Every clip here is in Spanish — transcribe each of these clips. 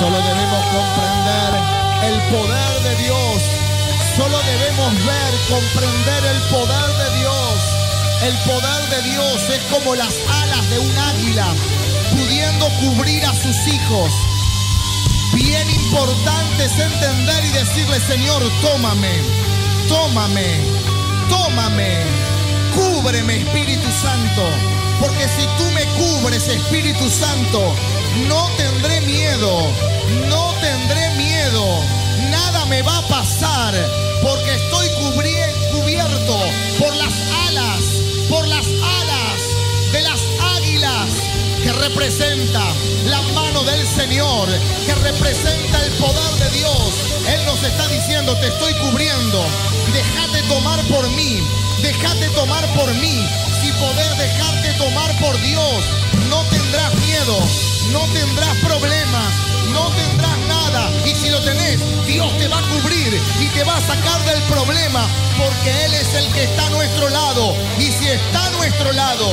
Solo debemos comprender el poder de Dios. Solo debemos ver, comprender el poder de Dios. El poder de Dios es como las alas de un águila, pudiendo cubrir a sus hijos. Bien importante es entender y decirle, Señor, tómame, tómame, tómame, cúbreme, Espíritu Santo. Porque si tú me cubres, Espíritu Santo, no tendré miedo, no tendré miedo, nada me va a pasar, porque estoy cubierto por las alas, por las alas de las águilas que representa la mano del Señor, que representa el poder de Dios. Él nos está diciendo, te estoy cubriendo, déjate tomar por mí, déjate tomar por mí. Si poder dejarte tomar por Dios, no tendrás miedo, no tendrás problemas, no tendrás nada. Y si lo tenés, Dios te va a cubrir y te va a sacar del problema, porque Él es el que está a nuestro lado. Y si está a nuestro lado,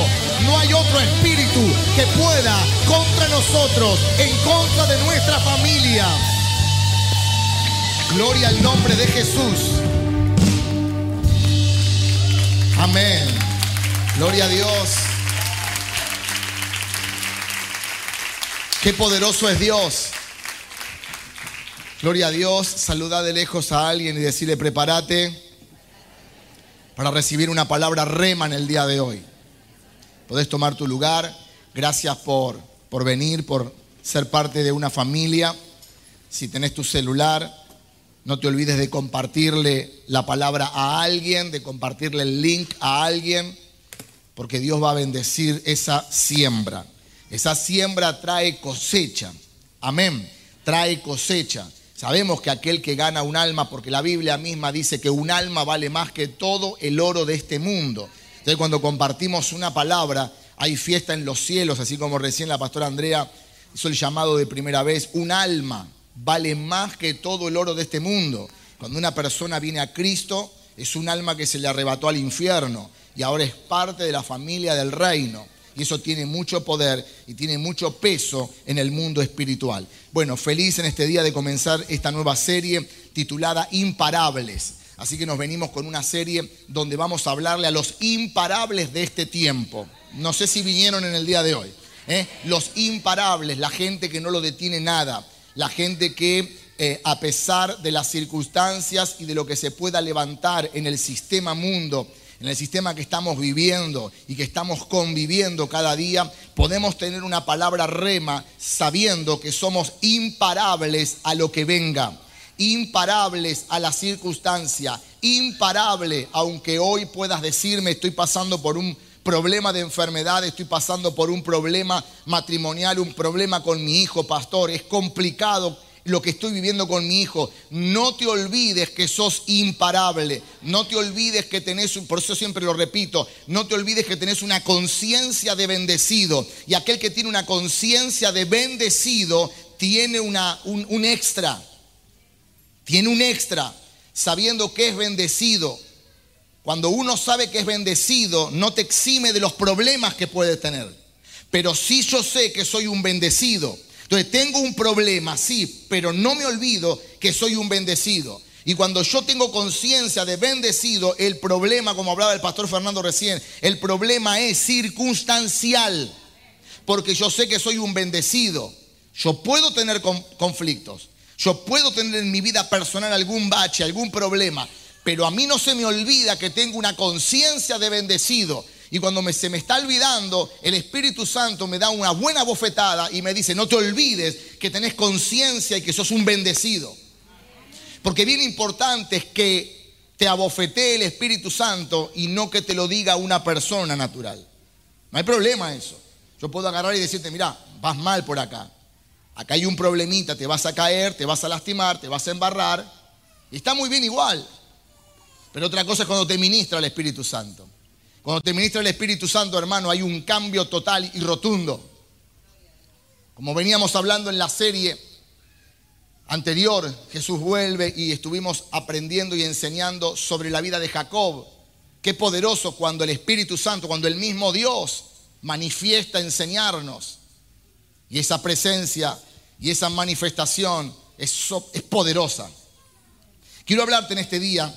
no hay otro espíritu que pueda contra nosotros, en contra de nuestra familia. Gloria al nombre de Jesús. Amén. Gloria a Dios. Qué poderoso es Dios. Gloria a Dios. Saluda de lejos a alguien y decirle, prepárate para recibir una palabra rema en el día de hoy. Podés tomar tu lugar. Gracias por, por venir, por ser parte de una familia. Si tenés tu celular, no te olvides de compartirle la palabra a alguien, de compartirle el link a alguien, porque Dios va a bendecir esa siembra. Esa siembra trae cosecha. Amén. Trae cosecha. Sabemos que aquel que gana un alma, porque la Biblia misma dice que un alma vale más que todo el oro de este mundo. Entonces cuando compartimos una palabra, hay fiesta en los cielos, así como recién la pastora Andrea hizo el llamado de primera vez. Un alma vale más que todo el oro de este mundo. Cuando una persona viene a Cristo, es un alma que se le arrebató al infierno y ahora es parte de la familia del reino. Y eso tiene mucho poder y tiene mucho peso en el mundo espiritual. Bueno, feliz en este día de comenzar esta nueva serie titulada Imparables. Así que nos venimos con una serie donde vamos a hablarle a los imparables de este tiempo. No sé si vinieron en el día de hoy. ¿eh? Los imparables, la gente que no lo detiene nada, la gente que eh, a pesar de las circunstancias y de lo que se pueda levantar en el sistema mundo, en el sistema que estamos viviendo y que estamos conviviendo cada día, podemos tener una palabra rema sabiendo que somos imparables a lo que venga, imparables a la circunstancia, imparable, aunque hoy puedas decirme estoy pasando por un problema de enfermedad, estoy pasando por un problema matrimonial, un problema con mi hijo, pastor, es complicado lo que estoy viviendo con mi hijo. No te olvides que sos imparable. No te olvides que tenés, por eso siempre lo repito, no te olvides que tenés una conciencia de bendecido. Y aquel que tiene una conciencia de bendecido tiene una, un, extra. Tiene un extra sabiendo que es bendecido. Cuando uno sabe que es bendecido, no te exime de los problemas que puede tener. Pero sí yo sé que soy un bendecido. Entonces tengo un problema, sí, pero no me olvido que soy un bendecido. Y cuando yo tengo conciencia de bendecido, el problema, como hablaba el pastor Fernando recién, el problema es circunstancial. Porque yo sé que soy un bendecido. Yo puedo tener conflictos. Yo puedo tener en mi vida personal algún bache, algún problema. Pero a mí no se me olvida que tengo una conciencia de bendecido. Y cuando se me está olvidando, el Espíritu Santo me da una buena bofetada y me dice, no te olvides que tenés conciencia y que sos un bendecido. Porque bien importante es que te abofetee el Espíritu Santo y no que te lo diga una persona natural. No hay problema eso. Yo puedo agarrar y decirte, mira, vas mal por acá. Acá hay un problemita, te vas a caer, te vas a lastimar, te vas a embarrar. Y está muy bien igual. Pero otra cosa es cuando te ministra el Espíritu Santo. Cuando te ministra el Espíritu Santo, hermano, hay un cambio total y rotundo. Como veníamos hablando en la serie anterior, Jesús vuelve y estuvimos aprendiendo y enseñando sobre la vida de Jacob. Qué poderoso cuando el Espíritu Santo, cuando el mismo Dios manifiesta enseñarnos. Y esa presencia y esa manifestación es, poderosa. Quiero hablarte en este día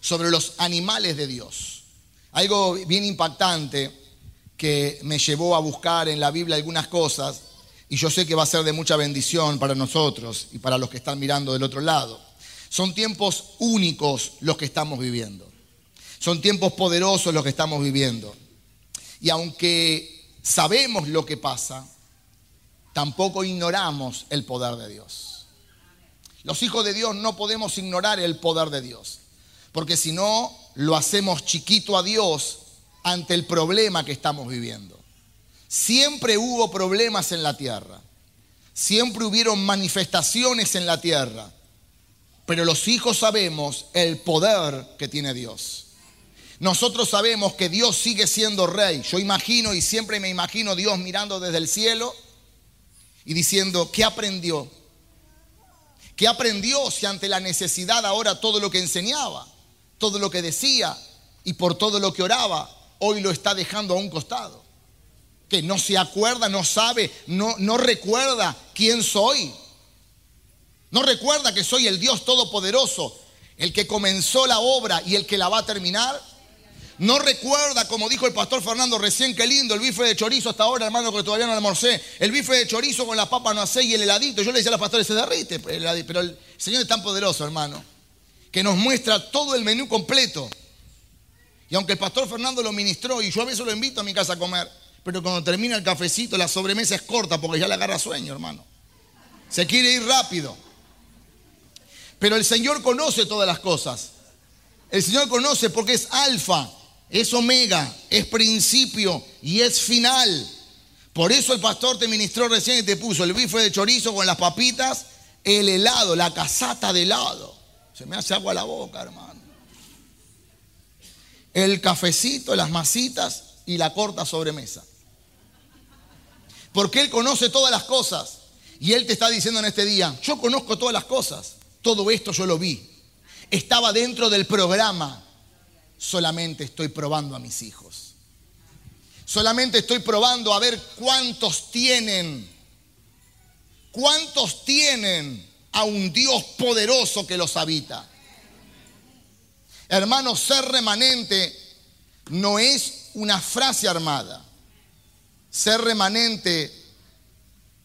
sobre los animales de Dios. Algo bien impactante que me llevó a buscar en la Biblia algunas cosas y yo sé que va a ser de mucha bendición para nosotros y para los que están mirando del otro lado. Son tiempos únicos los que estamos viviendo. Son tiempos poderosos los que estamos viviendo. Y aunque sabemos lo que pasa, tampoco ignoramos el poder de Dios. Los hijos de Dios no podemos ignorar el poder de Dios, porque si no, lo hacemos chiquito a Dios ante el problema que estamos viviendo. Siempre hubo problemas en la tierra, siempre hubieron manifestaciones en la tierra, pero los hijos sabemos el poder que tiene Dios. Nosotros sabemos que Dios sigue siendo rey. Yo imagino y siempre me imagino Dios mirando desde el cielo y diciendo, ¿qué aprendió? ¿Qué aprendió si ante la necesidad ahora todo lo que enseñaba, todo lo que decía y por todo lo que oraba, hoy lo está dejando a un costado? Que no se acuerda, no sabe, no, no recuerda quién soy. No recuerda que soy el Dios Todopoderoso, el que comenzó la obra y el que la va a terminar. No recuerda, como dijo el pastor Fernando recién, qué lindo el bife de chorizo hasta ahora, hermano, que todavía no almorcé. El bife de chorizo con las papas no hace y el heladito. Yo le decía a los pastores, se derrite, pero el Señor es tan poderoso, hermano, que nos muestra todo el menú completo. Y aunque el pastor Fernando lo ministró y yo a veces lo invito a mi casa a comer, pero cuando termina el cafecito, la sobremesa es corta porque ya le agarra sueño, hermano. Se quiere ir rápido. Pero el Señor conoce todas las cosas. El Señor conoce porque es alfa, es omega, es principio y es final. Por eso el pastor te ministró recién y te puso el bife de chorizo con las papitas, el helado, la casata de helado. Se me hace agua la boca, hermano. El cafecito, las masitas y la corta sobremesa. Porque Él conoce todas las cosas. Y Él te está diciendo en este día, yo conozco todas las cosas. Todo esto yo lo vi. Estaba dentro del programa. Solamente estoy probando a mis hijos. Solamente estoy probando a ver cuántos tienen. ¿Cuántos tienen a un Dios poderoso que los habita? Hermanos, ser remanente no es una frase armada. Ser remanente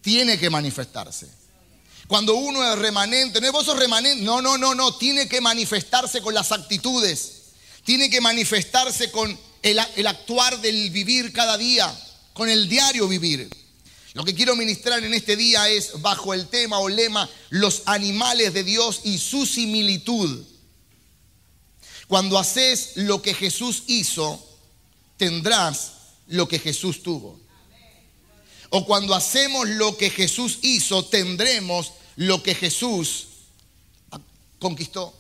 tiene que manifestarse. Cuando uno es remanente, no es vos remanente, no, no, no, no, tiene que manifestarse con las actitudes, tiene que manifestarse con el, el actuar del vivir cada día, con el diario vivir. Lo que quiero ministrar en este día es bajo el tema o lema los animales de Dios y su similitud. Cuando haces lo que Jesús hizo, tendrás lo que Jesús tuvo. O cuando hacemos lo que Jesús hizo, tendremos lo que Jesús conquistó.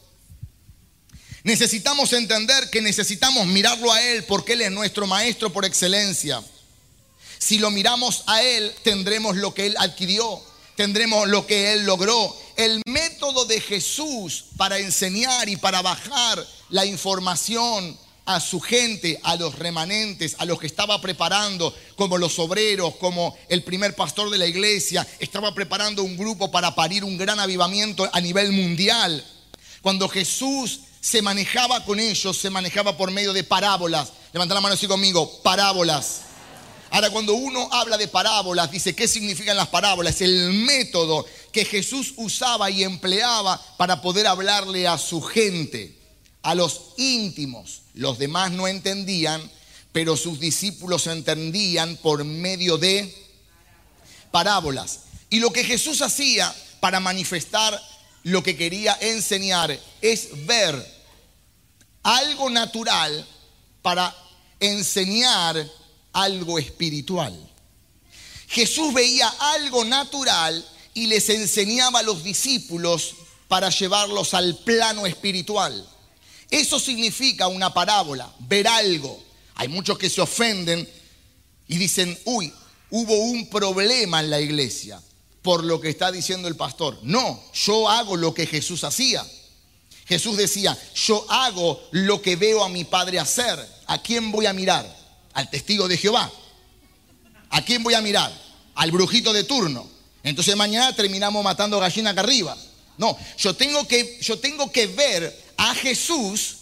Necesitamos entender que necesitamos mirarlo a Él porque Él es nuestro maestro por excelencia. Si lo miramos a Él, tendremos lo que Él adquirió, tendremos lo que Él logró. El método de Jesús para enseñar y para bajar la información a su gente, a los remanentes, a los que estaba preparando, como los obreros, como el primer pastor de la iglesia, estaba preparando un grupo para parir un gran avivamiento a nivel mundial. Cuando Jesús se manejaba con ellos, se manejaba por medio de parábolas. Levanta la mano así conmigo, parábolas. Ahora, cuando uno habla de parábolas, dice, ¿qué significan las parábolas? El método que Jesús usaba y empleaba para poder hablarle a su gente a los íntimos. Los demás no entendían, pero sus discípulos entendían por medio de parábolas. Y lo que Jesús hacía para manifestar lo que quería enseñar es ver algo natural para enseñar algo espiritual. Jesús veía algo natural y les enseñaba a los discípulos para llevarlos al plano espiritual. Eso significa una parábola, ver algo. Hay muchos que se ofenden y dicen, uy, hubo un problema en la iglesia por lo que está diciendo el pastor. No, yo hago lo que Jesús hacía. Jesús decía, yo hago lo que veo a mi Padre hacer. ¿A quién voy a mirar? Al testigo de Jehová. ¿A quién voy a mirar? Al brujito de turno. Entonces mañana terminamos matando gallina acá arriba. No, yo tengo que, yo tengo que ver a Jesús,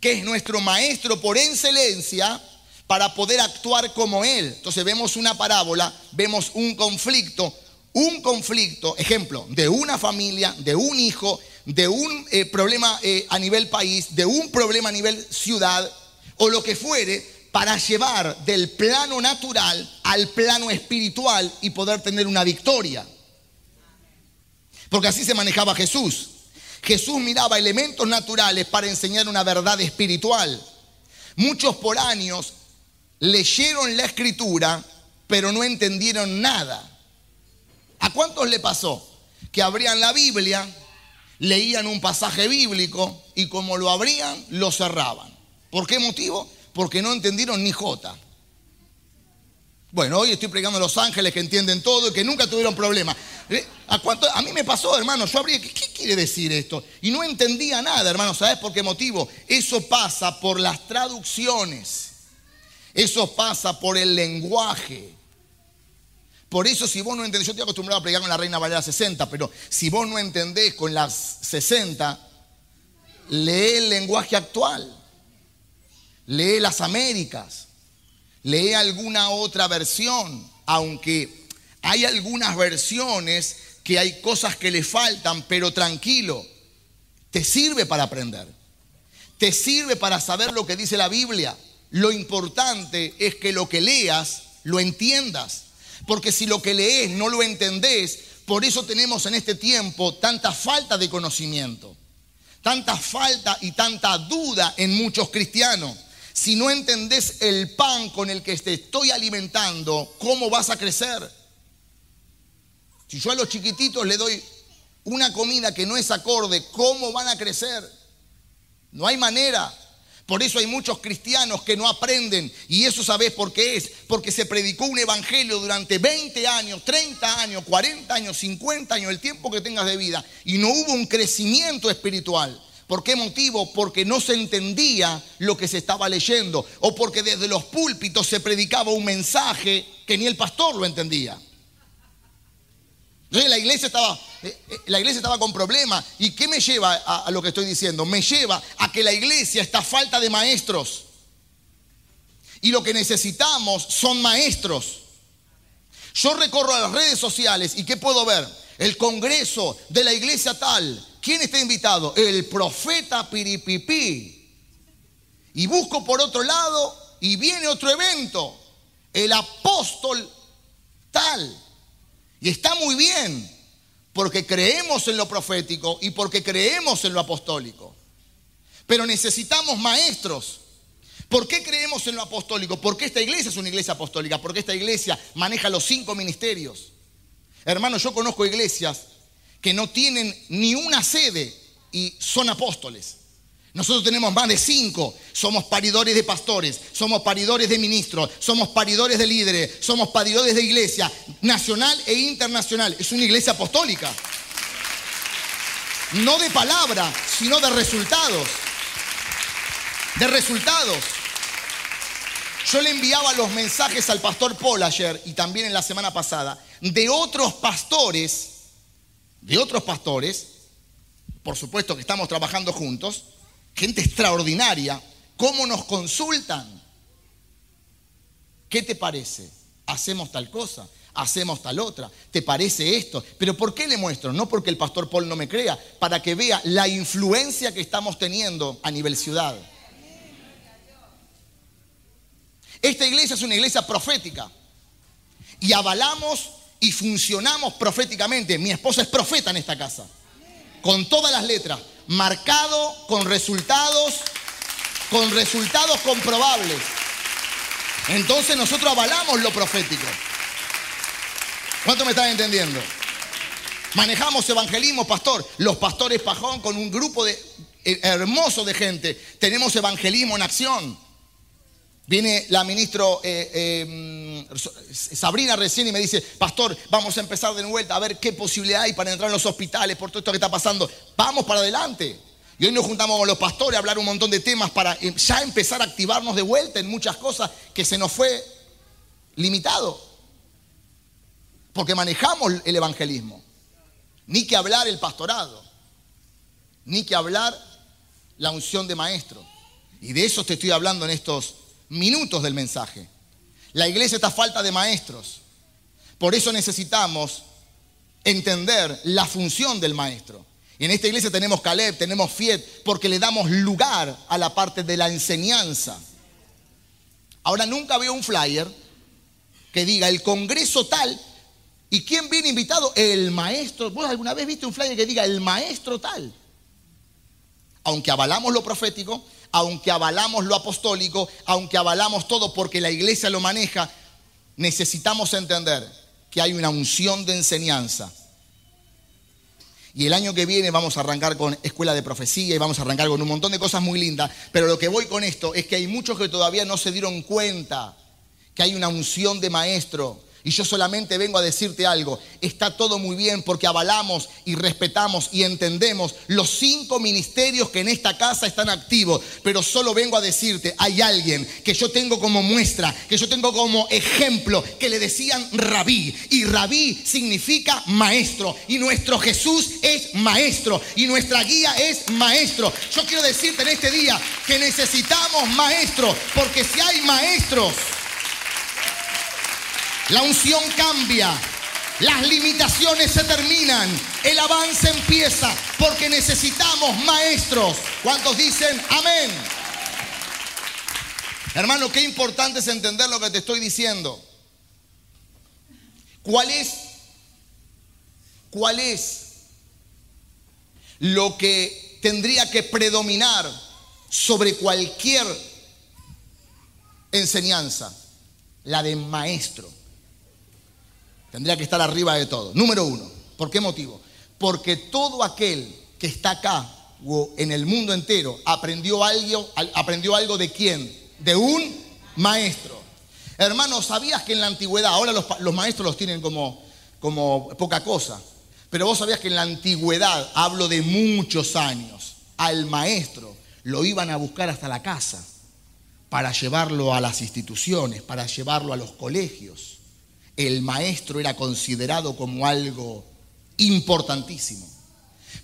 que es nuestro maestro por excelencia, para poder actuar como Él. Entonces vemos una parábola, vemos un conflicto, un conflicto, ejemplo, de una familia, de un hijo, de un eh, problema eh, a nivel país, de un problema a nivel ciudad, o lo que fuere, para llevar del plano natural al plano espiritual y poder tener una victoria. Porque así se manejaba Jesús. Jesús miraba elementos naturales para enseñar una verdad espiritual. Muchos por años leyeron la escritura, pero no entendieron nada. ¿A cuántos le pasó? Que abrían la Biblia, leían un pasaje bíblico y como lo abrían, lo cerraban. ¿Por qué motivo? Porque no entendieron ni jota. Bueno, hoy estoy predicando a los ángeles que entienden todo y que nunca tuvieron problema. ¿Eh? ¿A, a mí me pasó, hermano, yo abrí, ¿qué, ¿qué, quiere decir esto? Y no entendía nada, hermano, ¿sabes por qué motivo? Eso pasa por las traducciones. Eso pasa por el lenguaje. Por eso si vos no entendés, yo estoy acostumbrado a predicar con la Reina Valera 60, pero si vos no entendés con las 60, lee el lenguaje actual. Lee las Américas. Lee alguna otra versión, aunque hay algunas versiones que hay cosas que le faltan, pero tranquilo, te sirve para aprender. Te sirve para saber lo que dice la Biblia. Lo importante es que lo que leas lo entiendas. Porque si lo que lees no lo entendés, por eso tenemos en este tiempo tanta falta de conocimiento, tanta falta y tanta duda en muchos cristianos. Si no entendés el pan con el que te estoy alimentando, ¿cómo vas a crecer? Si yo a los chiquititos le doy una comida que no es acorde, ¿cómo van a crecer? No hay manera. Por eso hay muchos cristianos que no aprenden. Y eso sabes por qué es. Porque se predicó un evangelio durante 20 años, 30 años, 40 años, 50 años, el tiempo que tengas de vida. Y no hubo un crecimiento espiritual. ¿Por qué motivo? Porque no se entendía lo que se estaba leyendo. O porque desde los púlpitos se predicaba un mensaje que ni el pastor lo entendía. Entonces la iglesia estaba, eh, eh, la iglesia estaba con problemas. ¿Y qué me lleva a, lo que estoy diciendo? Me lleva a que la iglesia está falta de maestros. Y lo que necesitamos son maestros. Yo recorro a las redes sociales y ¿qué puedo ver? El congreso de la iglesia tal. ¿Quién está invitado? El profeta Piripipí. Y busco por otro lado y viene otro evento. El apóstol tal. Y está muy bien, porque creemos en lo profético y porque creemos en lo apostólico. Pero necesitamos maestros. ¿Por qué creemos en lo apostólico? Porque esta iglesia es una iglesia apostólica, porque esta iglesia maneja los cinco ministerios. Hermanos, yo conozco iglesias que no tienen ni una sede y son apóstoles. Nosotros tenemos más de cinco. Somos paridores de pastores, somos paridores de ministros, somos paridores de líderes, somos paridores de iglesia nacional e internacional. Es una iglesia apostólica. No de palabra, sino de resultados. De resultados. Yo le enviaba los mensajes al pastor Paul ayer y también en la semana pasada de otros pastores, de otros pastores, por supuesto que estamos trabajando juntos, gente extraordinaria, cómo nos consultan. ¿Qué te parece? Hacemos tal cosa, hacemos tal otra. ¿Te parece esto? Pero ¿por qué le muestro? No porque el pastor Paul no me crea, para que vea la influencia que estamos teniendo a nivel ciudad. Esta iglesia es una iglesia profética y avalamos y funcionamos proféticamente. Mi esposa es profeta en esta casa, con todas las letras marcado con resultados, con resultados comprobables. Entonces nosotros avalamos lo profético. ¿Cuánto me están entendiendo? Manejamos evangelismo, pastor. Los pastores Pajón con un grupo de, eh, hermoso de gente. Tenemos evangelismo en acción. Viene la ministro eh, eh, Sabrina recién y me dice, pastor, vamos a empezar de vuelta a ver qué posibilidad hay para entrar en los hospitales por todo esto que está pasando. Vamos para adelante. Y hoy nos juntamos con los pastores a hablar un montón de temas para eh, ya empezar a activarnos de vuelta en muchas cosas que se nos fue limitado. porque manejamos el evangelismo. Ni que hablar el pastorado, ni que hablar la unción de maestro. Y de eso te estoy hablando en estos minutos del mensaje. La iglesia está falta de maestros. Por eso necesitamos entender la función del maestro. Y en esta iglesia tenemos Caleb, tenemos Fiet, porque le damos lugar a la parte de la enseñanza. Ahora nunca veo un flyer que diga el congreso tal. ¿Y quién viene invitado? El maestro. ¿Vos alguna vez viste un flyer que diga el maestro tal? Aunque avalamos lo profético, aunque avalamos lo apostólico, aunque avalamos todo porque la iglesia lo maneja, necesitamos entender que hay una unción de enseñanza y el año que viene vamos a arrancar con escuela de profecía y vamos a arrancar con un montón de cosas muy lindas. Pero lo que voy con esto es que hay muchos que todavía no se dieron cuenta que hay una unción de maestro y yo solamente vengo a decirte algo, está todo muy bien porque avalamos y respetamos y entendemos los cinco ministerios que en esta casa están activos, pero solo vengo a decirte, hay alguien que yo tengo como muestra, que yo tengo como ejemplo, que le decían rabí, y rabí significa maestro, y nuestro Jesús es maestro, y nuestra guía es maestro. Yo quiero decirte en este día que necesitamos maestros, porque si hay maestros, la unción cambia. Las limitaciones se terminan. El avance empieza porque necesitamos maestros. ¿Cuántos dicen amén? Hermano, qué importante es entender lo que te estoy diciendo. ¿Cuál es? ¿Cuál es lo que tendría que predominar sobre cualquier enseñanza? La de maestro. Tendría que estar arriba de todo. Número uno. ¿Por qué motivo? Porque todo aquel que está acá o en el mundo entero aprendió algo, aprendió algo de quién? De un maestro. Hermano, ¿sabías que en la antigüedad, ahora los, maestros los tienen como, como poca cosa, pero vos sabías que en la antigüedad, hablo de muchos años, al maestro lo iban a buscar hasta la casa para llevarlo a las instituciones, para llevarlo a los colegios el maestro era considerado como algo importantísimo.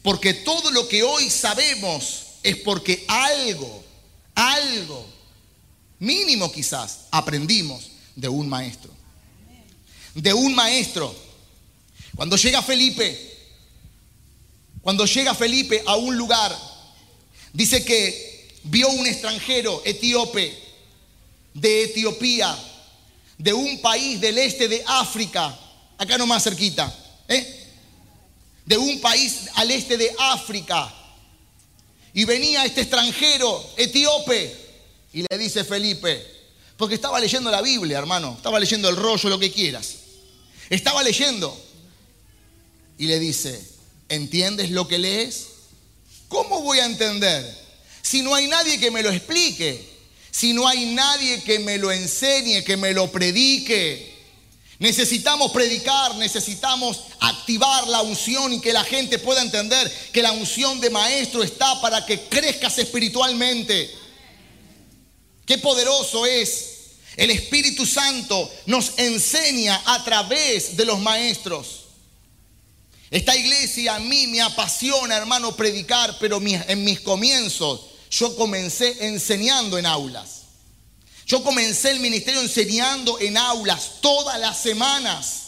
Porque todo lo que hoy sabemos es porque algo, algo, mínimo quizás, aprendimos de un maestro. De un maestro. Cuando llega Felipe, cuando llega Felipe a un lugar, dice que vio un extranjero etíope de Etiopía de un país del este de África, acá nomás cerquita, ¿eh? de un país al este de África. Y venía este extranjero etíope y le dice Felipe, porque estaba leyendo la Biblia, hermano, estaba leyendo el rollo, lo que quieras. Estaba leyendo y le dice, ¿entiendes lo que lees? ¿Cómo voy a entender si no hay nadie que me lo explique? Si no hay nadie que me lo enseñe, que me lo predique. Necesitamos predicar, necesitamos activar la unción y que la gente pueda entender que la unción de maestro está para que crezcas espiritualmente. Qué poderoso es. El Espíritu Santo nos enseña a través de los maestros. Esta iglesia a mí me apasiona, hermano, predicar, pero en mis comienzos yo comencé enseñando en aulas. Yo comencé el ministerio enseñando en aulas todas las semanas.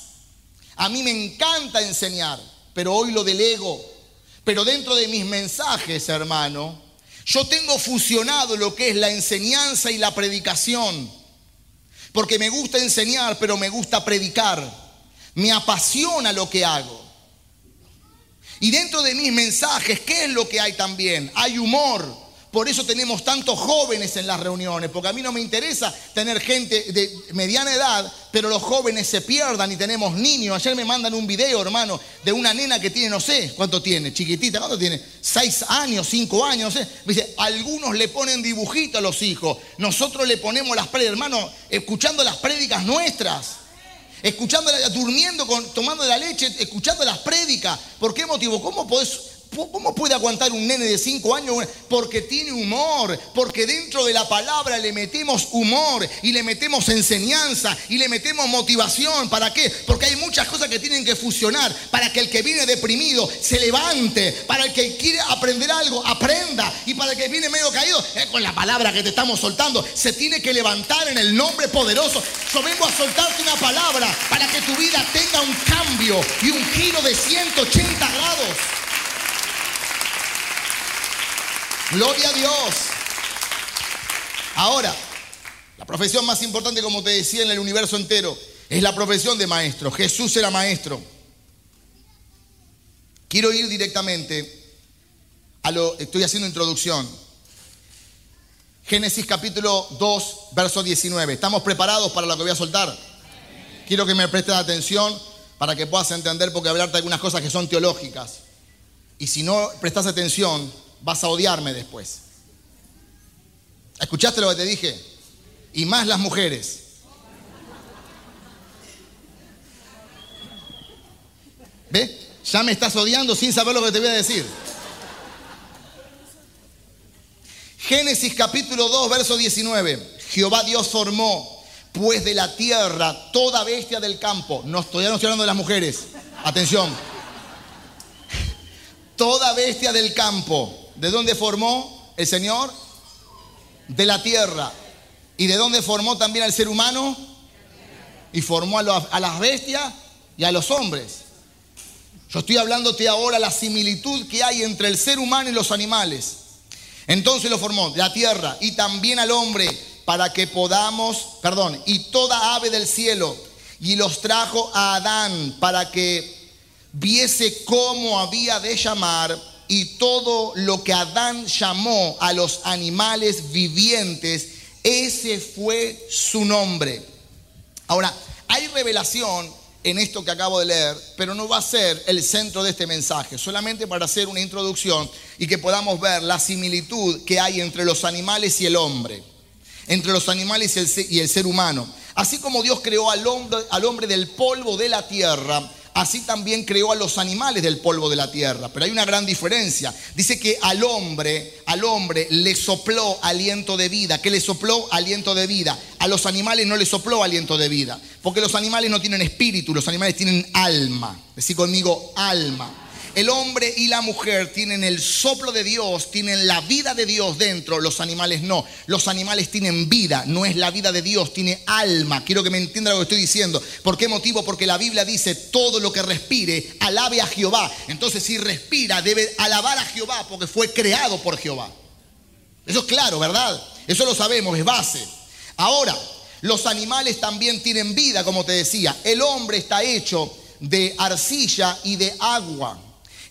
A mí me encanta enseñar, pero hoy lo delego. Pero dentro de mis mensajes, hermano, yo tengo fusionado lo que es la enseñanza y la predicación. Porque me gusta enseñar, pero me gusta predicar. Me apasiona lo que hago. Y dentro de mis mensajes, ¿qué es lo que hay también? Hay humor, por eso tenemos tantos jóvenes en las reuniones, porque a mí no me interesa tener gente de mediana edad, pero los jóvenes se pierdan y tenemos niños. Ayer me mandan un video, hermano, de una nena que tiene, no sé cuánto tiene, chiquitita, ¿cuánto tiene? Seis años, cinco años, no sé. Dice, algunos le ponen dibujito a los hijos, nosotros le ponemos las prédicas, hermano, escuchando las prédicas nuestras escuchando, durmiendo, tomando la leche, escuchando las prédicas. ¿Por qué motivo? ¿Cómo podés ¿Cómo puede aguantar un nene de 5 años? Porque tiene humor, porque dentro de la palabra le metemos humor y le metemos enseñanza y le metemos motivación. ¿Para qué? Porque hay muchas cosas que tienen que fusionar para que el que viene deprimido se levante, para el que quiere aprender algo, aprenda y para el que viene medio caído, con la palabra que te estamos soltando, se tiene que levantar en el nombre poderoso. Yo vengo a soltarte una palabra para que tu vida tenga un cambio y un giro de 180 grados. Gloria a Dios. Ahora, la profesión más importante, como te decía, en el universo entero, es la profesión de maestro. Jesús era maestro. Quiero ir directamente a lo, estoy haciendo introducción. Génesis capítulo 2, verso 19. ¿Estamos preparados para lo que voy a soltar? Quiero que me prestes atención para que puedas entender, porque hablarte de algunas cosas que son teológicas. Y si no prestas atención, vas a odiarme después. ¿Escuchaste lo que te dije? Y más las mujeres. ¿Ve? Ya me estás odiando sin saber lo que te voy a decir. Génesis capítulo 2, verso 19. Jehová Dios formó pues de la tierra toda bestia del campo. No no estoy hablando de las mujeres. Atención. Toda bestia del campo ¿De dónde formó el Señor? De la tierra. ¿Y de dónde formó también al ser humano? Y formó a, las bestias y a los hombres. Yo estoy hablándote ahora la similitud que hay entre el ser humano y los animales. Entonces lo formó la tierra y también al hombre para que podamos, perdón, y toda ave del cielo. Y los trajo a Adán para que viese cómo había de llamar y todo lo que Adán llamó a los animales vivientes, ese fue su nombre. Ahora, hay revelación en esto que acabo de leer, pero no va a ser el centro de este mensaje, solamente para hacer una introducción y que podamos ver la similitud que hay entre los animales y el hombre, entre los animales y el, ser humano. Así como Dios creó al hombre, al hombre del polvo de la tierra, así también creó a los animales del polvo de la tierra. Pero hay una gran diferencia. Dice que al hombre, al hombre le sopló aliento de vida. ¿Qué le sopló? Aliento de vida. A los animales no le sopló aliento de vida. Porque los animales no tienen espíritu, los animales tienen alma. Decí conmigo, alma. El hombre y la mujer tienen el soplo de Dios, tienen la vida de Dios dentro, los animales no. Los animales tienen vida, no es la vida de Dios, tiene alma. Quiero que me entienda lo que estoy diciendo. ¿Por qué motivo? Porque la Biblia dice, todo lo que respire, alabe a Jehová. Entonces si respira, debe alabar a Jehová porque fue creado por Jehová. Eso es claro, ¿verdad? Eso lo sabemos, es base. Ahora, los animales también tienen vida, como te decía. El hombre está hecho de arcilla y de agua.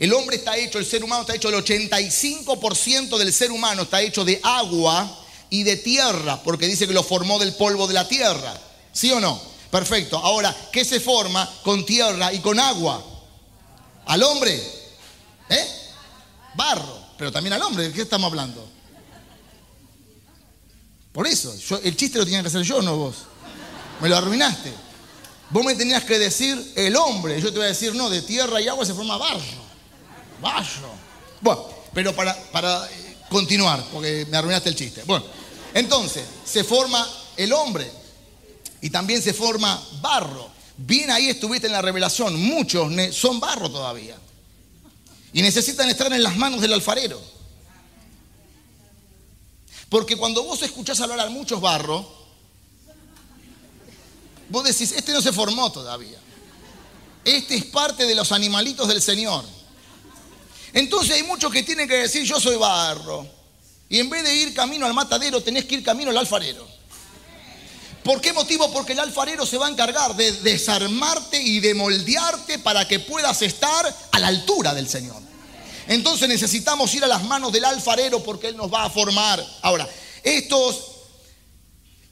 El hombre está hecho, el ser humano está hecho, el 85% del ser humano está hecho de agua y de tierra, porque dice que lo formó del polvo de la tierra. ¿Sí o no? Perfecto. Ahora, ¿qué se forma con tierra y con agua? ¿Al hombre? ¿Eh? Barro. Pero también al hombre, ¿de qué estamos hablando? Por eso, el chiste lo tenía que hacer yo, no vos. Me lo arruinaste. Vos me tenías que decir el hombre. Yo te voy a decir, no, de tierra y agua se forma barro. Vayo. Bueno, pero para, para eh, continuar, porque me arruinaste el chiste. Bueno, entonces, se forma el hombre y también se forma barro. Bien ahí estuviste en la revelación, muchos son barro todavía. Y necesitan estar en las manos del alfarero. Porque cuando vos escuchás hablar a muchos barros, vos decís, este no se formó todavía. Este es parte de los animalitos del Señor. Entonces hay muchos que tienen que decir yo soy barro. Y en vez de ir camino al matadero, tenés que ir camino al alfarero. ¿Por qué motivo? Porque el alfarero se va a encargar de desarmarte y de moldearte para que puedas estar a la altura del Señor. Entonces necesitamos ir a las manos del alfarero porque Él nos va a formar. Ahora, estos,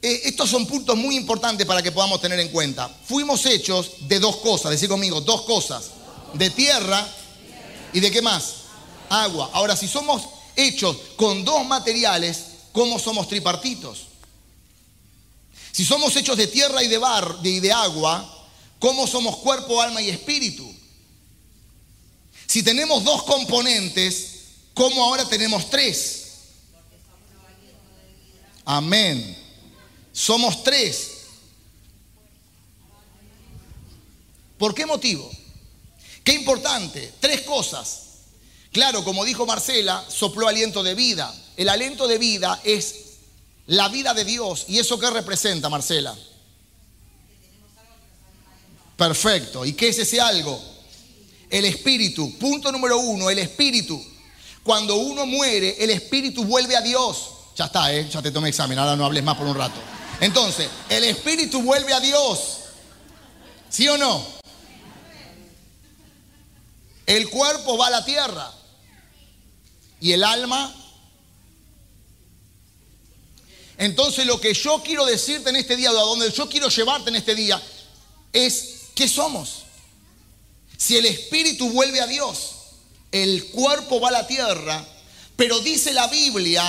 eh, estos son puntos muy importantes para que podamos tener en cuenta. Fuimos hechos de dos cosas, decir conmigo, dos cosas. De tierra ¿Y de qué más? Agua. Ahora, si somos hechos con dos materiales, ¿cómo somos tripartitos? Si somos hechos de tierra y de bar y de agua, ¿cómo somos cuerpo, alma y espíritu? Si tenemos dos componentes, ¿cómo ahora tenemos tres? Amén. Somos tres. ¿Por qué motivo? Qué importante. Tres cosas. Claro, como dijo Marcela, sopló aliento de vida. El aliento de vida es la vida de Dios. ¿Y eso qué representa, Marcela? Perfecto. ¿Y qué es ese algo? El espíritu. Punto número uno, el espíritu. Cuando uno muere, el espíritu vuelve a Dios. Ya está, ¿eh? ya te tomé examen, ahora no hables más por un rato. Entonces, el espíritu vuelve a Dios. ¿Sí o no? El cuerpo va a la tierra y el alma. Entonces lo que yo quiero decirte en este día, o a donde yo quiero llevarte en este día, es ¿qué somos? Si el espíritu vuelve a Dios, el cuerpo va a la tierra, pero dice la Biblia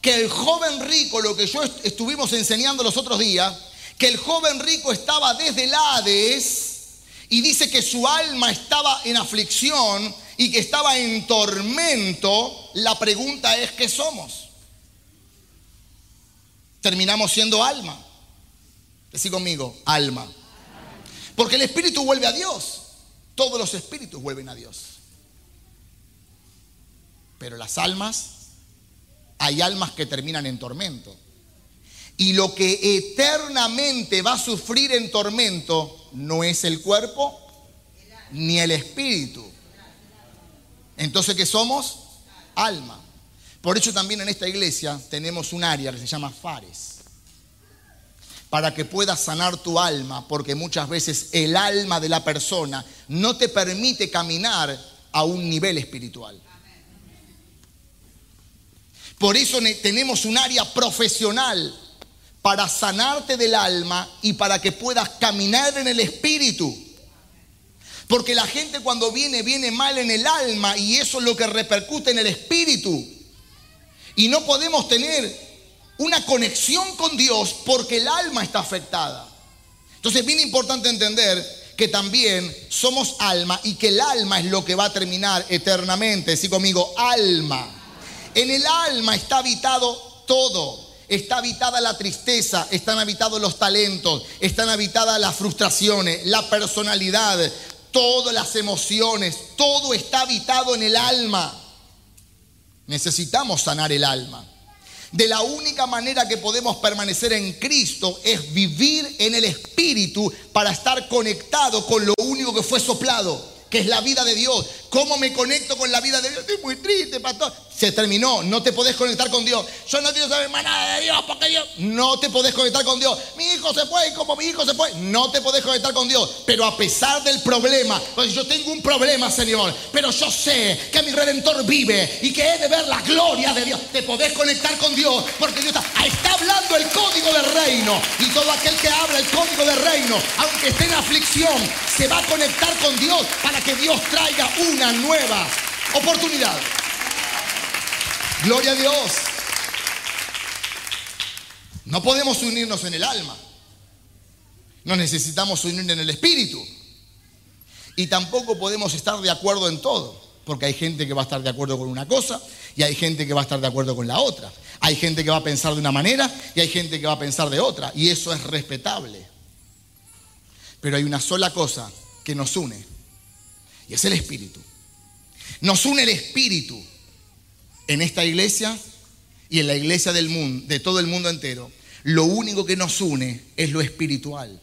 que el joven rico, lo que yo estuvimos enseñando los otros días, que el joven rico estaba desde el Hades y dice que su alma estaba en aflicción y que estaba en tormento, la pregunta es, ¿qué somos? Terminamos siendo alma. Decí conmigo, alma. Porque el espíritu vuelve a Dios. Todos los espíritus vuelven a Dios. Pero las almas hay almas que terminan en tormento. Y lo que eternamente va a sufrir en tormento no es el cuerpo ni el espíritu. Entonces, ¿qué somos? Alma. Por eso también en esta iglesia tenemos un área que se llama Fares. Para que puedas sanar tu alma, porque muchas veces el alma de la persona no te permite caminar a un nivel espiritual. Por eso tenemos un área profesional para sanarte del alma y para que puedas caminar en el espíritu. Porque la gente cuando viene, viene mal en el alma y eso es lo que repercute en el espíritu. Y no podemos tener una conexión con Dios porque el alma está afectada. Entonces es bien importante entender que también somos alma y que el alma es lo que va a terminar eternamente. Decí conmigo, alma. En el alma está habitado todo. Está habitada la tristeza, están habitados los talentos, están habitadas las frustraciones, la personalidad, todas las emociones, todo está habitado en el alma. Necesitamos sanar el alma. De la única manera que podemos permanecer en Cristo es vivir en el Espíritu para estar conectado con lo único que fue soplado que es la vida de Dios. ¿Cómo me conecto con la vida de Dios? Estoy muy triste, pastor. Se terminó, no te podés conectar con Dios. Yo no quiero saber más nada de Dios porque Dios... No te podés conectar con Dios. Mi hijo se fue como mi hijo se fue, no te podés conectar con Dios. Pero a pesar del problema, pues yo tengo un problema, Señor, pero yo sé que mi Redentor vive y que he de ver la gloria de Dios. Te podés conectar con Dios porque Dios está, está hablando el código del reino. Y todo aquel que habla el código del reino, aunque esté en aflicción, se va a conectar con Dios para que Dios traiga una nueva oportunidad. Gloria a Dios. No podemos unirnos en el alma. No necesitamos unir en el espíritu. Y tampoco podemos estar de acuerdo en todo. Porque hay gente que va a estar de acuerdo con una cosa y hay gente que va a estar de acuerdo con la otra. Hay gente que va a pensar de una manera y hay gente que va a pensar de otra. Y eso es respetable. Pero hay una sola cosa que nos une y es el Espíritu. Nos une el Espíritu en esta iglesia y en la iglesia del mundo, de todo el mundo entero. Lo único que nos une es lo espiritual.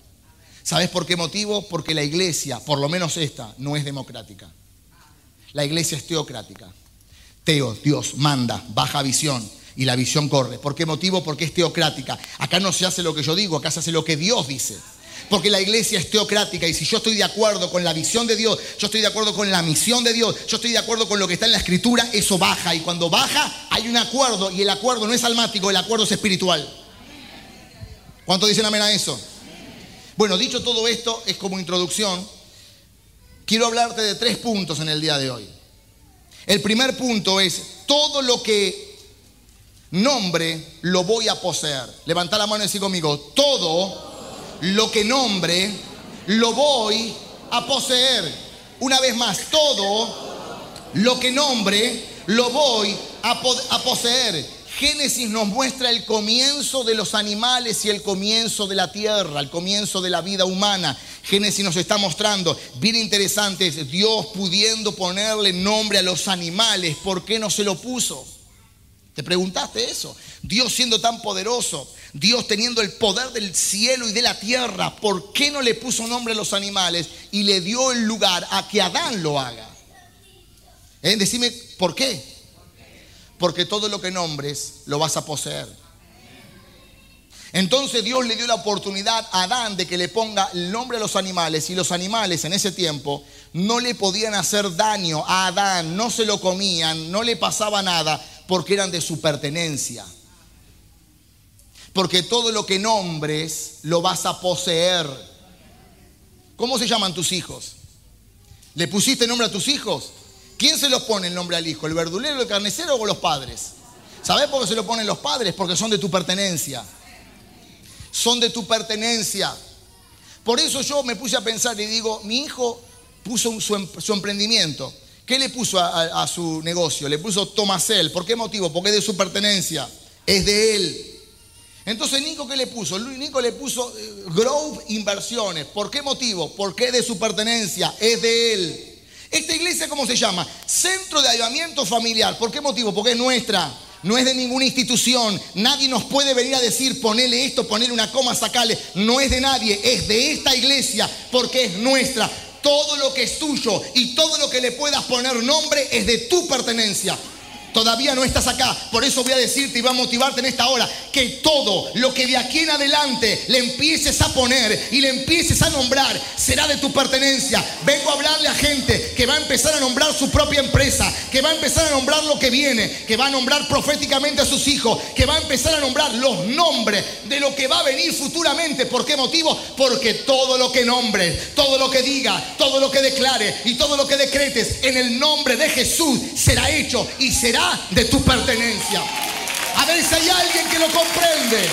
¿Sabes por qué motivo? Porque la iglesia, por lo menos esta, no es democrática. La iglesia es teocrática. Teo, Dios, manda, baja visión y la visión corre. ¿Por qué motivo? Porque es teocrática. Acá no se hace lo que yo digo, acá se hace lo que Dios dice porque la iglesia es teocrática y si yo estoy de acuerdo con la visión de Dios, yo estoy de acuerdo con la misión de Dios, yo estoy de acuerdo con lo que está en la escritura, eso baja y cuando baja hay un acuerdo y el acuerdo no es almático, el acuerdo es espiritual. ¿Cuánto dicen amén a eso? Bueno, dicho todo esto, es como introducción, quiero hablarte de tres puntos en el día de hoy. El primer punto es, todo lo que nombre lo voy a poseer. Levanta la mano y decir conmigo, todo lo que nombre, lo voy a poseer. Una vez más, todo lo que nombre, lo voy a, poseer. Génesis nos muestra el comienzo de los animales y el comienzo de la tierra, el comienzo de la vida humana. Génesis nos está mostrando, bien interesante, Dios pudiendo ponerle nombre a los animales, ¿por qué no se lo puso? ¿Te preguntaste eso? Dios siendo tan poderoso, Dios teniendo el poder del cielo y de la tierra, ¿por qué no le puso nombre a los animales y le dio el lugar a que Adán lo haga? ¿Eh? Decime, ¿por qué? porque todo lo que nombres lo vas a poseer. Entonces Dios le dio la oportunidad a Adán de que le ponga el nombre a los animales y los animales en ese tiempo no le podían hacer daño a Adán, no se lo comían, no le pasaba nada porque eran de su pertenencia. Porque todo lo que nombres lo vas a poseer. ¿Cómo se llaman tus hijos? ¿Le pusiste nombre a tus hijos? ¿Quién se los pone el nombre al hijo? ¿El verdulero, el carnicero o los padres? ¿Sabes por qué se lo ponen los padres? Porque son de tu pertenencia. Son de tu pertenencia. Por eso yo me puse a pensar y digo, mi hijo puso em, su, emprendimiento. ¿Qué le puso a, a, su negocio? Le puso Tomasel. ¿Por qué motivo? Porque es de su pertenencia. Es de él. Entonces, Nico, ¿qué le puso? Nico le puso eh, Grove Inversiones. ¿Por qué motivo? Porque es de su pertenencia. Es de él. ¿Esta iglesia cómo se llama? Centro de Ayudamiento Familiar. ¿Por qué motivo? Porque es nuestra. No es de ninguna institución. Nadie nos puede venir a decir, ponele esto, ponele una coma, sacale. No es de nadie, es de esta iglesia porque es nuestra. Todo lo que es tuyo y todo lo que le puedas poner nombre es de tu pertenencia. Todavía no estás acá. Por eso voy a decirte y voy a motivarte en esta hora que todo lo que de aquí en adelante le empieces a poner y le empieces a nombrar será de tu pertenencia. Vengo a hablarle a gente que va a empezar a nombrar su propia empresa, que va a empezar a nombrar lo que viene, que va a nombrar proféticamente a sus hijos, que va a empezar a nombrar los nombres de lo que va a venir futuramente. ¿Por qué motivo? Porque todo lo que nombre, todo lo que diga, todo lo que declare y todo lo que decretes en el nombre de Jesús será hecho y será de tu pertenencia. A ver si hay alguien que lo comprende.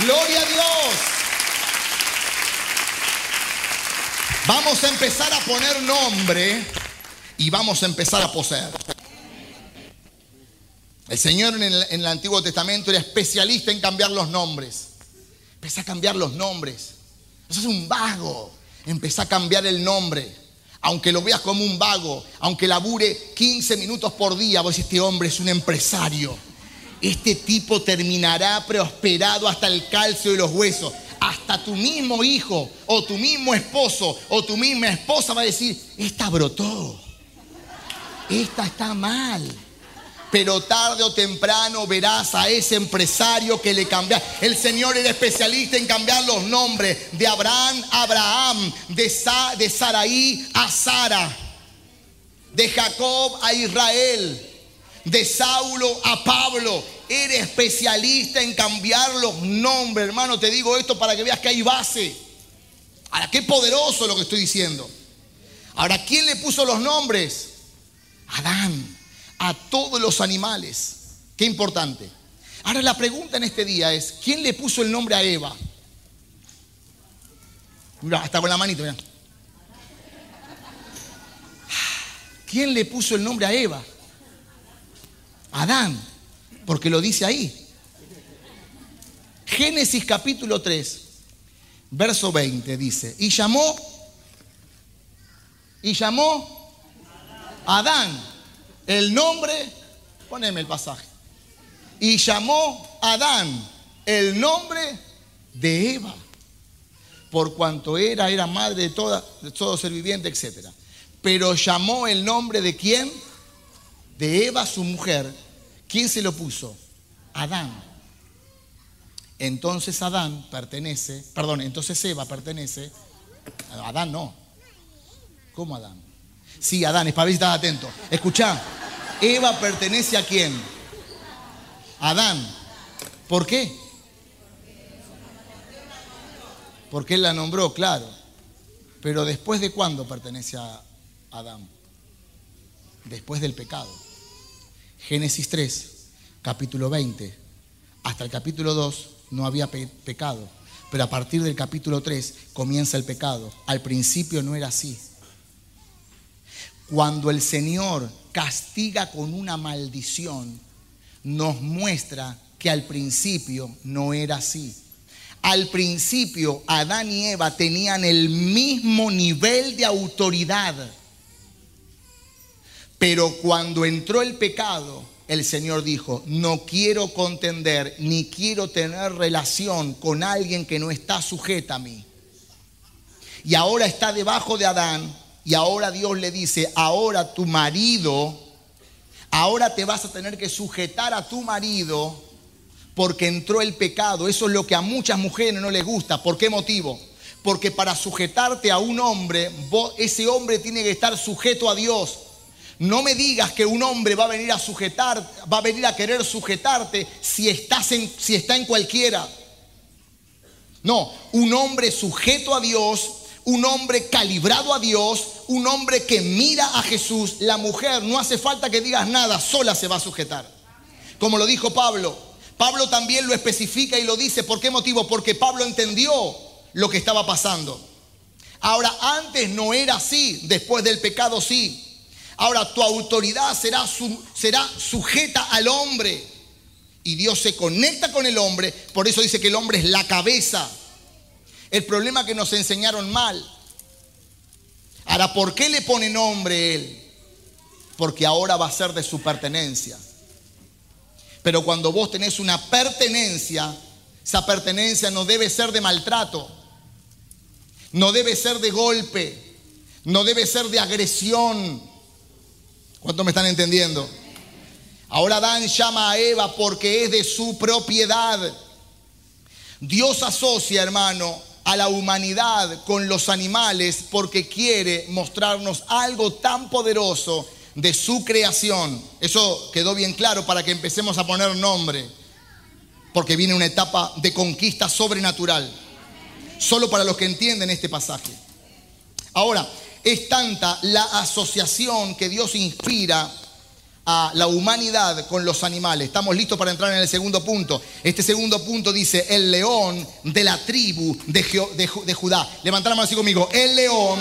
Gloria a Dios. Vamos a empezar a poner nombre y vamos a empezar a poseer. El Señor en el, Antiguo Testamento era especialista en cambiar los nombres. Empezó a cambiar los nombres. Eso es un vago. Empezó a cambiar el nombre aunque lo veas como un vago, aunque labure 15 minutos por día, vos este hombre es un empresario. Este tipo terminará prosperado hasta el calcio de los huesos. Hasta tu mismo hijo o tu mismo esposo o tu misma esposa va a decir, esta brotó, esta está mal pero tarde o temprano verás a ese empresario que le cambia. El Señor era especialista en cambiar los nombres de Abraham a Abraham, de, de Saraí a Sara, de Jacob a Israel, de Saulo a Pablo. Era especialista en cambiar los nombres, hermano. Te digo esto para que veas que hay base. Ahora, qué poderoso lo que estoy diciendo. Ahora, ¿quién le puso los nombres? Adán a todos los animales. Qué importante. Ahora la pregunta en este día es, ¿quién le puso el nombre a Eva? Hasta con la manita, mira. ¿Quién le puso el nombre a Eva? Adán, porque lo dice ahí. Génesis capítulo 3, verso 20 dice, y llamó, y llamó Adán el nombre, poneme el pasaje, y llamó Adán el nombre de Eva, por cuanto era, era madre de, de todo ser viviente, etc. Pero llamó el nombre de quién? De Eva, su mujer. ¿Quién se lo puso? Adán. Entonces Adán pertenece, perdón, entonces Eva pertenece, Adán no. ¿Cómo Adán? Sí, Adán, es para ver si estás atento. Escucha, Eva pertenece a quién? Adán. ¿Por qué? Porque él la nombró, claro. Pero después de cuándo pertenece a Adán? Después del pecado. Génesis 3, capítulo 20. Hasta el capítulo 2 no había pecado. Pero a partir del capítulo 3 comienza el pecado. Al principio no era así. Cuando el Señor castiga con una maldición, nos muestra que al principio no era así. Al principio Adán y Eva tenían el mismo nivel de autoridad. Pero cuando entró el pecado, el Señor dijo, no quiero contender ni quiero tener relación con alguien que no está sujeta a mí. Y ahora está debajo de Adán y ahora Dios le dice, ahora tu marido, ahora te vas a tener que sujetar a tu marido porque entró el pecado. Eso es lo que a muchas mujeres no les gusta. ¿Por qué motivo? Porque para sujetarte a un hombre, ese hombre tiene que estar sujeto a Dios. No me digas que un hombre va a venir a sujetar, va a venir a querer sujetarte si estás en, si está en cualquiera. No, un hombre sujeto a Dios, un hombre calibrado a Dios, un hombre que mira a Jesús. La mujer no hace falta que digas nada, sola se va a sujetar. Como lo dijo Pablo. Pablo también lo especifica y lo dice. ¿Por qué motivo? Porque Pablo entendió lo que estaba pasando. Ahora, antes no era así, después del pecado sí. Ahora tu autoridad será, será sujeta al hombre. Y Dios se conecta con el hombre. Por eso dice que el hombre es la cabeza. El problema que nos enseñaron mal. Ahora, ¿por qué le pone nombre él? Porque ahora va a ser de su pertenencia. Pero cuando vos tenés una pertenencia, esa pertenencia no debe ser de maltrato, no debe ser de golpe, no debe ser de agresión, ¿Cuántos me están entendiendo? Ahora Dan llama a Eva porque es de su propiedad. Dios asocia, hermano, a la humanidad con los animales porque quiere mostrarnos algo tan poderoso de su creación. Eso quedó bien claro para que empecemos a poner nombre, porque viene una etapa de conquista sobrenatural, solo para los que entienden este pasaje. Ahora, es tanta la asociación que Dios inspira a la humanidad con los animales. Estamos listos para entrar en el segundo punto. Este segundo punto dice, el león de la tribu de, Judá. Levantad la mano así conmigo. El león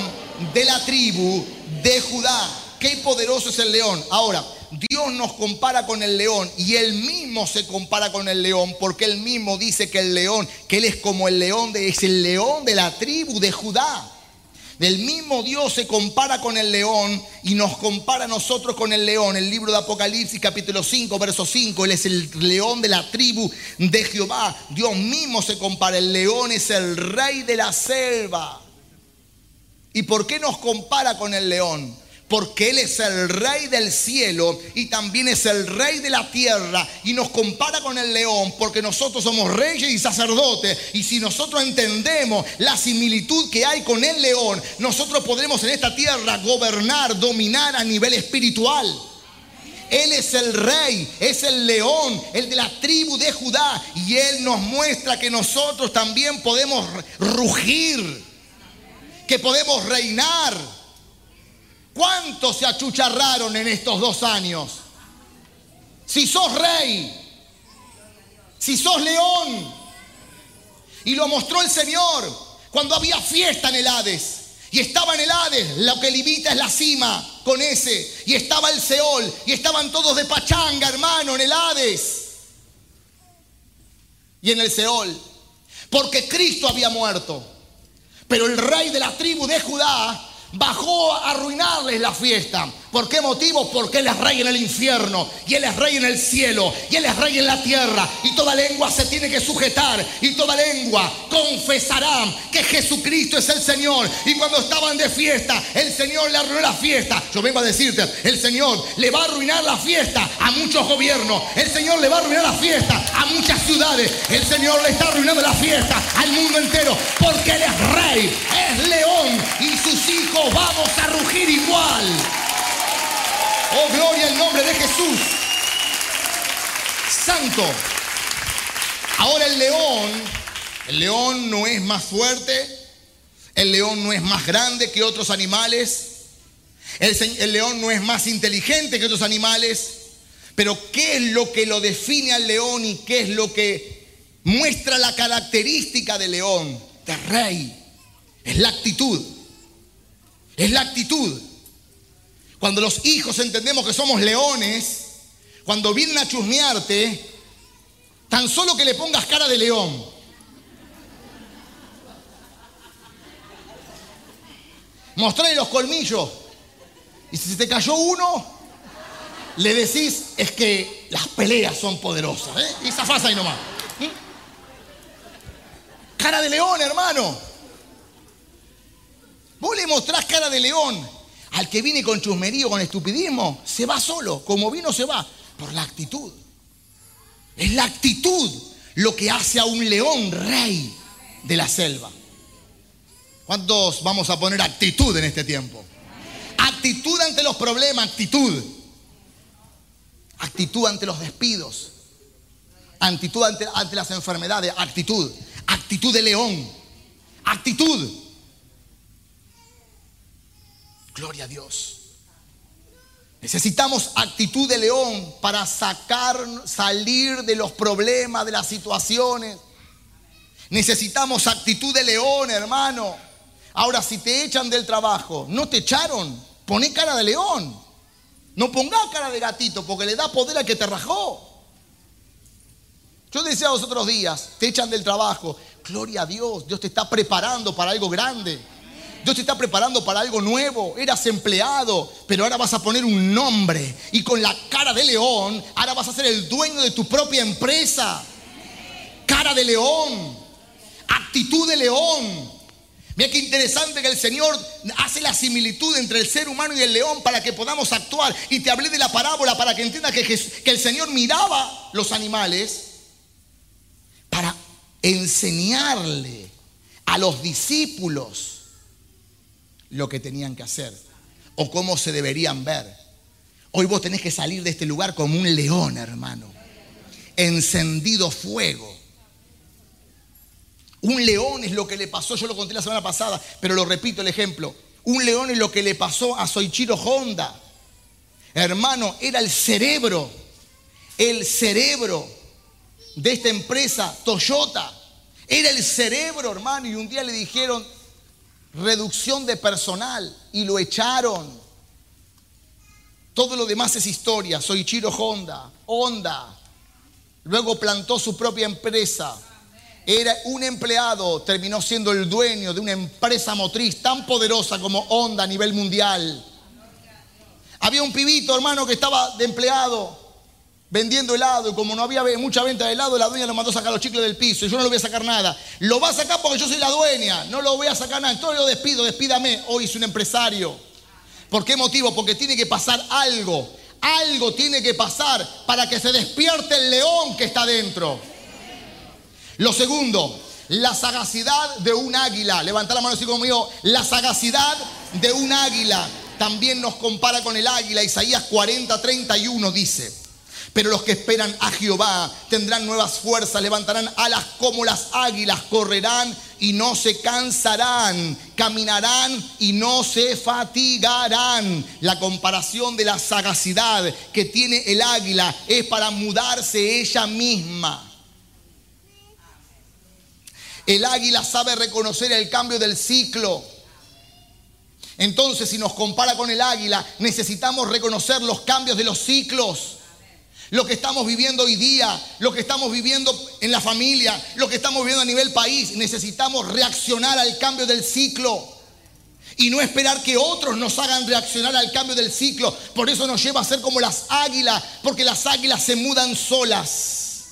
de la tribu de Judá. Qué poderoso es el león. Ahora, Dios nos compara con el león y él mismo se compara con el león porque él mismo dice que el león, que él es como el león de, es el león de la tribu de Judá. El mismo Dios se compara con el león y nos compara a nosotros con el león. El libro de Apocalipsis capítulo 5, verso 5, Él es el león de la tribu de Jehová. Dios mismo se compara. El león es el rey de la selva. ¿Y por qué nos compara con el león? Porque Él es el rey del cielo y también es el rey de la tierra y nos compara con el león porque nosotros somos reyes y sacerdotes y si nosotros entendemos la similitud que hay con el león, nosotros podremos en esta tierra gobernar, dominar a nivel espiritual. Él es el rey, es el león, el de la tribu de Judá y Él nos muestra que nosotros también podemos rugir, que podemos reinar ¿Cuántos se achucharraron en estos dos años? Si sos rey, si sos león, y lo mostró el Señor cuando había fiesta en el Hades. Y estaba en el Hades, lo que limita es la cima con ese. Y estaba el Seol, y estaban todos de pachanga, hermano, en el Hades. Y en el Seol. Porque Cristo había muerto. Pero el rey de la tribu de Judá bajó a arruinarles la fiesta. ¿Por qué motivo? Porque Él es rey en el infierno y Él es rey en el cielo y Él es rey en la tierra y toda lengua se tiene que sujetar y toda lengua confesará que Jesucristo es el Señor. Y cuando estaban de fiesta, el Señor le arruinó la fiesta. Yo vengo a decirte, el Señor le va a arruinar la fiesta a muchos gobiernos. El Señor le va a arruinar la fiesta a muchas ciudades. El Señor le está arruinando la fiesta al mundo entero porque Él es rey, es león y sus hijos vamos a rugir igual. Oh, gloria al nombre de Jesús. Santo. Ahora el león, el león no es más fuerte, el león no es más grande que otros animales, el, el león no es más inteligente que otros animales, pero ¿qué es lo que lo define al león y qué es lo que muestra la característica del león, de rey? Es la actitud. Es la actitud. Cuando los hijos entendemos que somos leones, cuando vienen a chusmearte, tan solo que le pongas cara de león. Mostrarle los colmillos. Y si se te cayó uno, le decís es que las peleas son poderosas. ¿eh? Y zafás ahí nomás. ¿Mm? Cara de león, hermano. Vos le mostrás cara de león al que viene con chusmerío, con estupidismo, se va solo. Como vino, se va. Por la actitud. Es la actitud lo que hace a un león rey de la selva. ¿Cuántos vamos a poner actitud en este tiempo? Actitud ante los problemas, actitud. Actitud ante los despidos. Actitud ante, ante las enfermedades, actitud. Actitud de león. Actitud. Gloria a Dios. Necesitamos actitud de león para sacar, salir de los problemas, de las situaciones. Necesitamos actitud de león, hermano. Ahora, si te echan del trabajo, no te echaron, poné cara de león. No ponga cara de gatito porque le da poder al que te rajó. Yo decía los otros días, te echan del trabajo. Gloria a Dios, Dios te está preparando para algo grande. Dios te está preparando para algo nuevo. Eras empleado, pero ahora vas a poner un nombre. Y con la cara de león, ahora vas a ser el dueño de tu propia empresa. Cara de león. Actitud de león. Mira qué interesante que el Señor hace la similitud entre el ser humano y el león para que podamos actuar. Y te hablé de la parábola para que entiendas que, que el Señor miraba los animales para enseñarle a los discípulos lo que tenían que hacer o cómo se deberían ver. Hoy vos tenés que salir de este lugar como un león, hermano. Encendido fuego. Un león es lo que le pasó, yo lo conté la semana pasada, pero lo repito el ejemplo. Un león es lo que le pasó a Soichiro Honda. Hermano, era el cerebro, el cerebro de esta empresa Toyota. Era el cerebro, hermano, y un día le dijeron, reducción de personal y lo echaron. Todo lo demás es historia. Soy Chiro Honda, Honda. Luego plantó su propia empresa. Era un empleado, terminó siendo el dueño de una empresa motriz tan poderosa como Honda a nivel mundial. Había un pibito, hermano, que estaba de empleado vendiendo helado y como no había mucha venta de helado, la dueña lo mandó a sacar los chicles del piso y yo no le voy a sacar nada. Lo va a sacar porque yo soy la dueña, no lo voy a sacar nada. Entonces lo despido, despídame. Hoy es un empresario. ¿Por qué motivo? Porque tiene que pasar algo. Algo tiene que pasar para que se despierte el león que está dentro. Lo segundo, la sagacidad de un águila. Levanta la mano así como yo. La sagacidad de un águila también nos compara con el águila. Isaías 40, 31 dice. Pero los que esperan a Jehová tendrán nuevas fuerzas, levantarán alas como las águilas, correrán y no se cansarán, caminarán y no se fatigarán. La comparación de la sagacidad que tiene el águila es para mudarse ella misma. El águila sabe reconocer el cambio del ciclo. Entonces, si nos compara con el águila, necesitamos reconocer los cambios de los ciclos lo que estamos viviendo hoy día, lo que estamos viviendo en la familia, lo que estamos viviendo a nivel país. Necesitamos reaccionar al cambio del ciclo y no esperar que otros nos hagan reaccionar al cambio del ciclo. Por eso nos lleva a ser como las águilas, porque las águilas se mudan solas.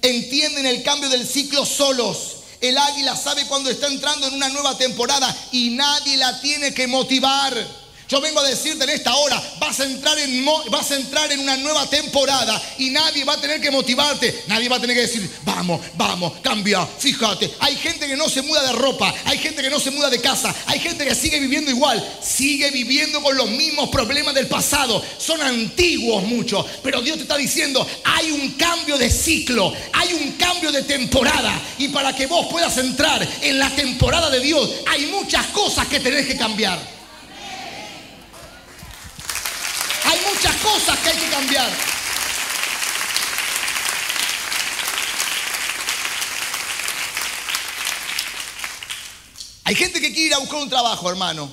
Entienden el cambio del ciclo solos. El águila sabe cuando está entrando en una nueva temporada y nadie la tiene que motivar. Yo vengo a decirte en esta hora, vas a entrar en, a entrar en una nueva temporada y nadie va a tener que motivarte, nadie va a tener que decir, vamos, vamos, cambia, fíjate. Hay gente que no se muda de ropa, hay gente que no se muda de casa, hay gente que sigue viviendo igual, sigue viviendo con los mismos problemas del pasado. Son antiguos muchos, pero Dios te está diciendo, hay un cambio de ciclo, hay un cambio de temporada y para que vos puedas entrar en la temporada de Dios, hay muchas cosas que tenés que cambiar. Hay muchas cosas que hay que cambiar. Hay gente que quiere ir a buscar un trabajo, hermano.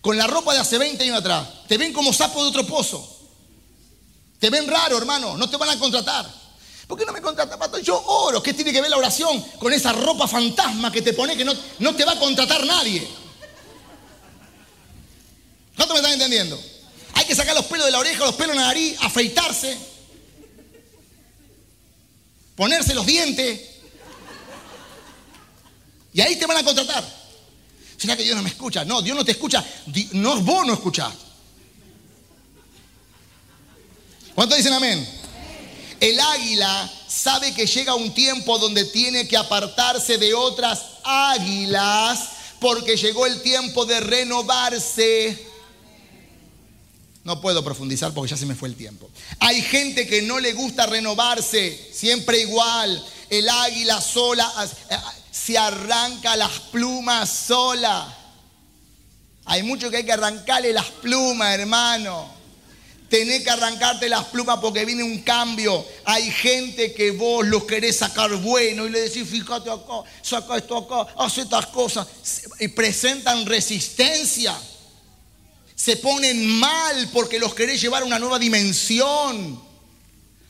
con la ropa de hace 20 años atrás. Te ven como sapo de otro pozo. Te ven raro, hermano. No te van a contratar. ¿Por qué no me contrata, Pato? Yo oro. ¿Qué tiene que ver la oración con esa ropa fantasma que te pone que no, no te va a contratar nadie? ¿No te me están entendiendo? Hay que sacar los pelos de la oreja, los pelos de la nariz, afeitarse, ponerse los dientes. Y ahí te van a contratar. ¿Será que Dios no me escucha? No, Dios no te escucha. No, vos no escuchás. ¿Cuántos dicen amén? El águila sabe que llega un tiempo donde tiene que apartarse de otras águilas porque llegó el tiempo de renovarse. No puedo profundizar porque ya se me fue el tiempo. Hay gente que no le gusta renovarse, siempre igual. El águila sola eh, se arranca las plumas sola. Hay mucho que hay que arrancarle las plumas, hermano. Tenés que arrancarte las plumas porque viene un cambio. Hay gente que vos los querés sacar bueno y le decís, fíjate acá, saca esto acá, haz estas cosas. Y presentan resistencia. Se ponen mal porque los querés llevar a una nueva dimensión.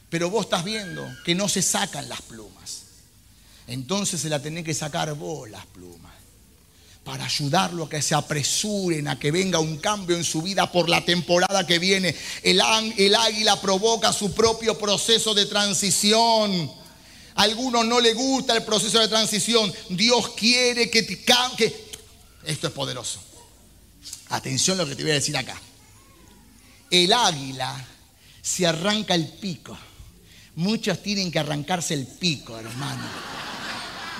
Pero vos estás viendo que no se sacan las plumas. Entonces se la tenés que sacar vos las plumas para ayudarlo a que se apresuren, a que venga un cambio en su vida por la temporada que viene. El, águila provoca su propio proceso de transición. A algunos no le gusta el proceso de transición. Dios quiere que te que Esto es poderoso. Atención a lo que te voy a decir acá. El águila se arranca el pico. Muchos tienen que arrancarse el pico, hermano.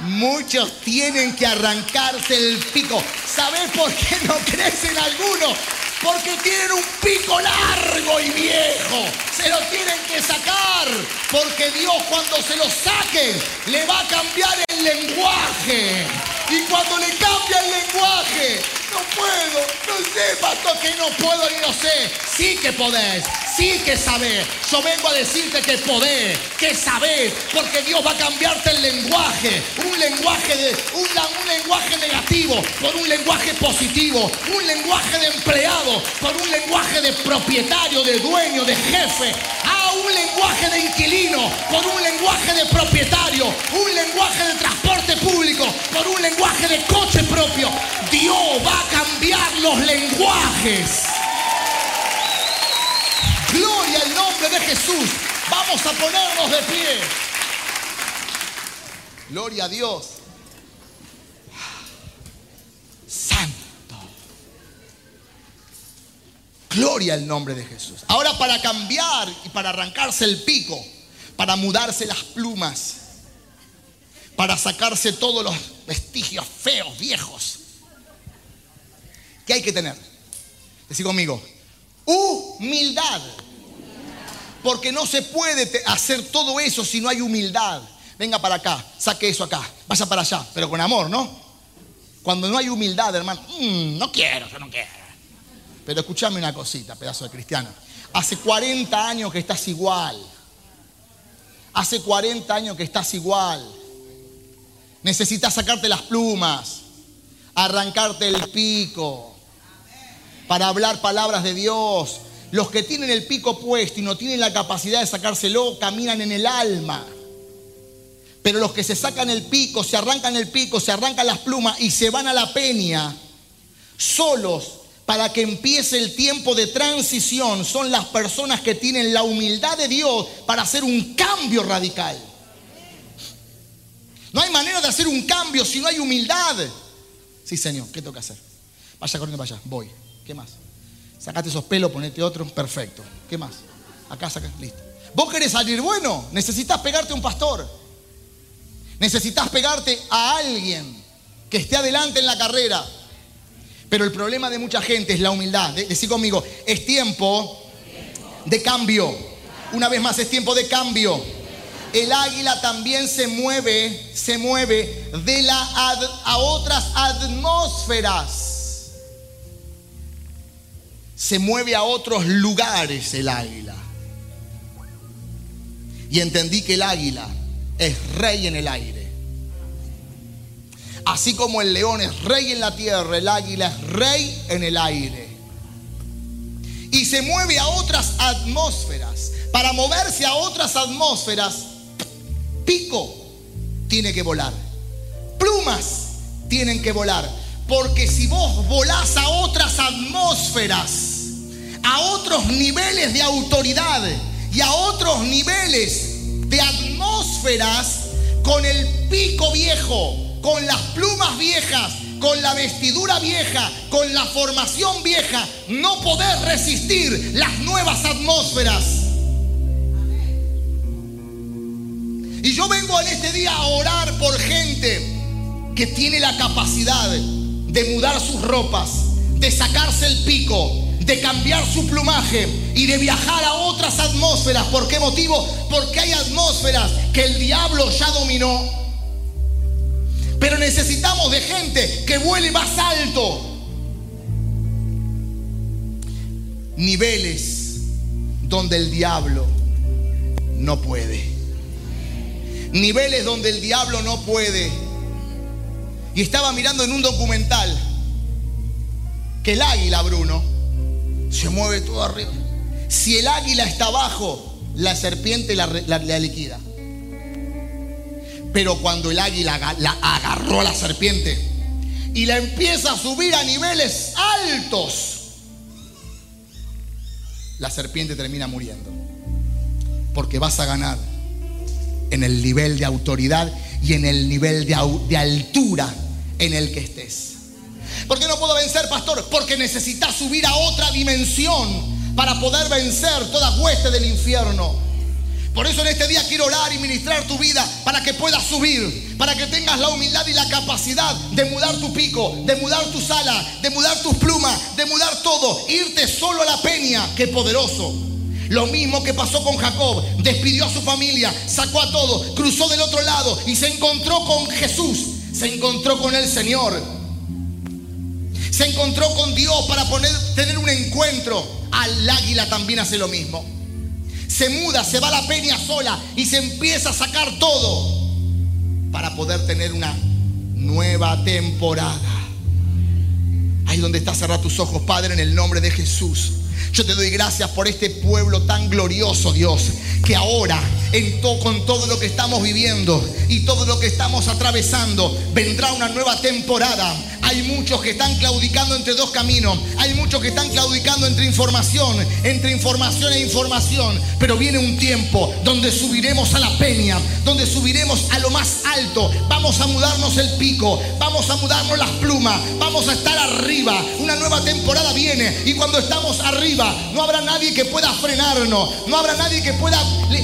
Muchos tienen que arrancarse el pico. ¿Sabes por qué no crecen algunos? Porque tienen un pico largo y viejo. Se lo tienen que sacar. Porque Dios cuando se lo saquen le va a cambiar el lenguaje. Y cuando le cambia el lenguaje, no puedo, no sé, pastor, que no puedo y no sé. Sí que podés, sí que sabés. Yo vengo a decirte que podés, que sabés, porque Dios va a cambiarte el lenguaje. Un lenguaje, de, un, lenguaje negativo por un lenguaje positivo. Un lenguaje de empleado por un lenguaje de propietario, de dueño, de jefe. Ah, un lenguaje de inquilino por un lenguaje de propietario. Un lenguaje de transporte público por un lenguaje de coche propio. Dios va a cambiar los lenguajes. Gloria al nombre de Jesús. Vamos a ponernos de pie. Gloria a Dios. Santo. Gloria al nombre de Jesús. Ahora para cambiar y para arrancarse el pico, para mudarse las plumas, para sacarse todos los vestigios feos, viejos. ¿Qué hay que tener? Decí conmigo, humildad. Porque no se puede hacer todo eso si no hay humildad. Venga para acá, saque eso acá, vaya para allá, pero con amor, ¿no? Cuando no hay humildad, hermano, mm, no quiero, yo no quiero. Pero escúchame una cosita, pedazo de cristiano. Hace 40 años que estás igual. Hace 40 años que estás igual. Necesitas sacarte las plumas, arrancarte el pico, para hablar palabras de Dios. Los que tienen el pico puesto y no tienen la capacidad de sacárselo, caminan en el alma. Pero los que se sacan el pico, se arrancan el pico, se arrancan las plumas y se van a la peña, solos, para que empiece el tiempo de transición, son las personas que tienen la humildad de Dios para hacer un cambio radical. No hay manera de hacer un cambio si no hay humildad. Sí, Señor, ¿qué tengo que hacer? Vaya corriendo para allá, voy. ¿Qué más? Sacate esos pelos, ponete otro, perfecto. ¿Qué más? Acá saca, listo. ¿Vos querés salir bueno? Necesitas pegarte a un pastor. Necesitas pegarte a alguien que esté adelante en la carrera. Pero el problema de mucha gente es la humildad. Decí conmigo, es tiempo de cambio. Una vez más, es tiempo de cambio el águila también se mueve, se mueve de la a otras atmósferas. Se mueve a otros lugares el águila. Y entendí que el águila es rey en el aire. Así como el león es rey en la tierra, el águila es rey en el aire. Y se mueve a otras atmósferas. Para moverse a otras atmósferas, pico tiene que volar. Plumas tienen que volar. Porque si vos volás a otras atmósferas, a otros niveles de autoridad y a otros niveles de atmósferas, con el pico viejo, con las plumas viejas, con la vestidura vieja, con la formación vieja, no podés resistir las nuevas atmósferas. Y yo vengo en este día a orar por gente que tiene la capacidad de mudar sus ropas, de sacarse el pico, de cambiar su plumaje y de viajar a otras atmósferas. ¿Por qué motivo? Porque hay atmósferas que el diablo ya dominó. Pero necesitamos de gente que vuele más alto. Niveles donde el diablo no puede. Niveles donde el diablo no puede. Y estaba mirando en un documental que el águila, Bruno, se mueve todo arriba. Si el águila está abajo, la serpiente la, liquida. Pero cuando el águila la agarró a la serpiente y la empieza a subir a niveles altos, la serpiente termina muriendo. Porque vas a ganar en el nivel de autoridad y en el nivel de, de altura en el que estés. ¿Por qué no puedo vencer, pastor? Porque necesitas subir a otra dimensión para poder vencer toda hueste del infierno. Por eso en este día quiero orar y ministrar tu vida para que puedas subir, para que tengas la humildad y la capacidad de mudar tu pico, de mudar tu sala, de mudar tus plumas, de mudar todo, irte solo a la peña, que poderoso. Lo mismo que pasó con Jacob, despidió a su familia, sacó a todos, cruzó del otro lado y se encontró con Jesús se encontró con el Señor. Se encontró con Dios para poner, tener un encuentro. Al águila también hace lo mismo. Se muda, se va a la peña sola y se empieza a sacar todo para poder tener una nueva temporada. Ahí donde está, cerrar tus ojos, Padre, en el nombre de Jesús. Yo te doy gracias por este pueblo tan glorioso, Dios, que ahora, en con todo lo que estamos viviendo y todo lo que estamos atravesando, vendrá una nueva temporada hay muchos que están claudicando entre dos caminos. Hay muchos que están claudicando entre información, entre información e información. Pero viene un tiempo donde subiremos a la peña, donde subiremos a lo más alto. Vamos a mudarnos el pico, vamos a mudarnos las plumas, vamos a estar arriba. Una nueva temporada viene y cuando estamos arriba no habrá nadie que pueda frenarnos, no habrá nadie que pueda,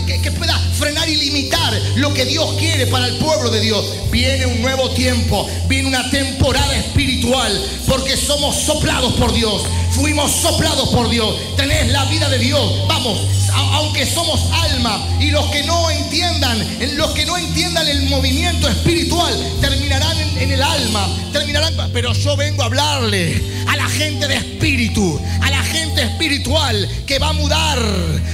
que, pueda frenar y limitar lo que Dios quiere para el pueblo de Dios. Viene un nuevo tiempo, viene una temporada espiritual, porque somos soplados por Dios, fuimos soplados por Dios, tenés la vida de Dios, vamos, aunque somos alma y los que no entiendan, los que no entiendan el movimiento espiritual, terminarán en, el alma, terminarán, pero yo vengo a hablarle a la gente de espíritu, gente espiritual que va a mudar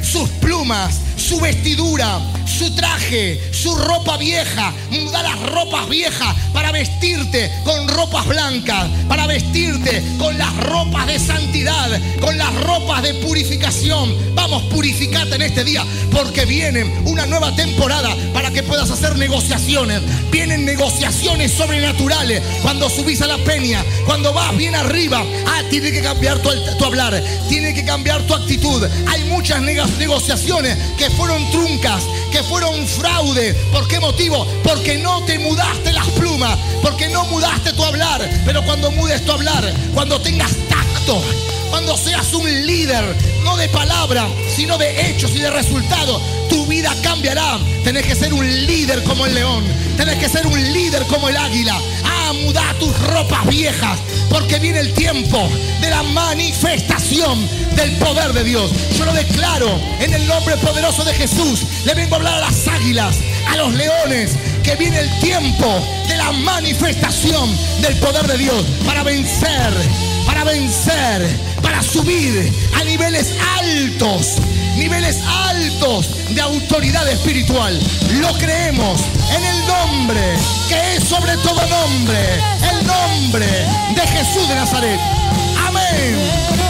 sus plumas, su vestidura, su traje, su ropa vieja, mudar las ropas viejas para vestirte con ropas blancas, para vestirte con las ropas de santidad, con las ropas de purificación. Vamos, purificate en este día, porque viene una nueva temporada para que puedas hacer negociaciones. Vienen negociaciones sobrenaturales cuando subís a la peña, cuando vas bien arriba. Ah, tiene que cambiar tu, tu hablar, tiene que cambiar tu actitud. Hay muchas negociaciones que fueron truncas, que fueron fraude. ¿Por qué motivo? Porque no te mudaste las plumas, porque no mudaste tu hablar. Pero cuando mudes tu hablar, cuando tengas tacto, cuando seas un líder, no de palabra, sino de hechos y de resultados, tu vida cambiará. Tenés que ser un líder como el león. Tenés que ser un líder como el águila. Mudar tus ropas viejas, porque viene el tiempo de la manifestación del poder de Dios. Yo lo declaro en el nombre poderoso de Jesús. Le vengo a hablar a las águilas, a los leones, que viene el tiempo de la manifestación del poder de Dios para vencer, para vencer, para subir a niveles altos niveles altos de autoridad espiritual. Lo creemos en el que es sobre todo nombre, el nombre de Jesús de Nazaret. Amén.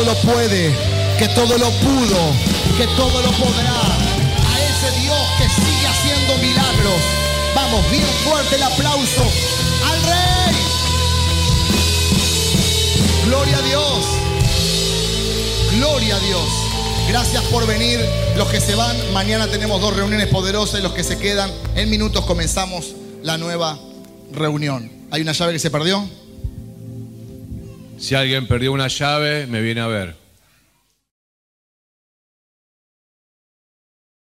Todo lo puede, que todo lo pudo, que todo lo podrá. A ese Dios que sigue haciendo milagros. Vamos, bien fuerte el aplauso al Rey. Gloria a Dios. Gloria a Dios. Gracias por venir. Los que se van, mañana tenemos dos reuniones poderosas y los que se quedan, en minutos comenzamos la nueva reunión. ¿Hay una llave que se perdió? Si alguien perdió una llave, me viene a ver.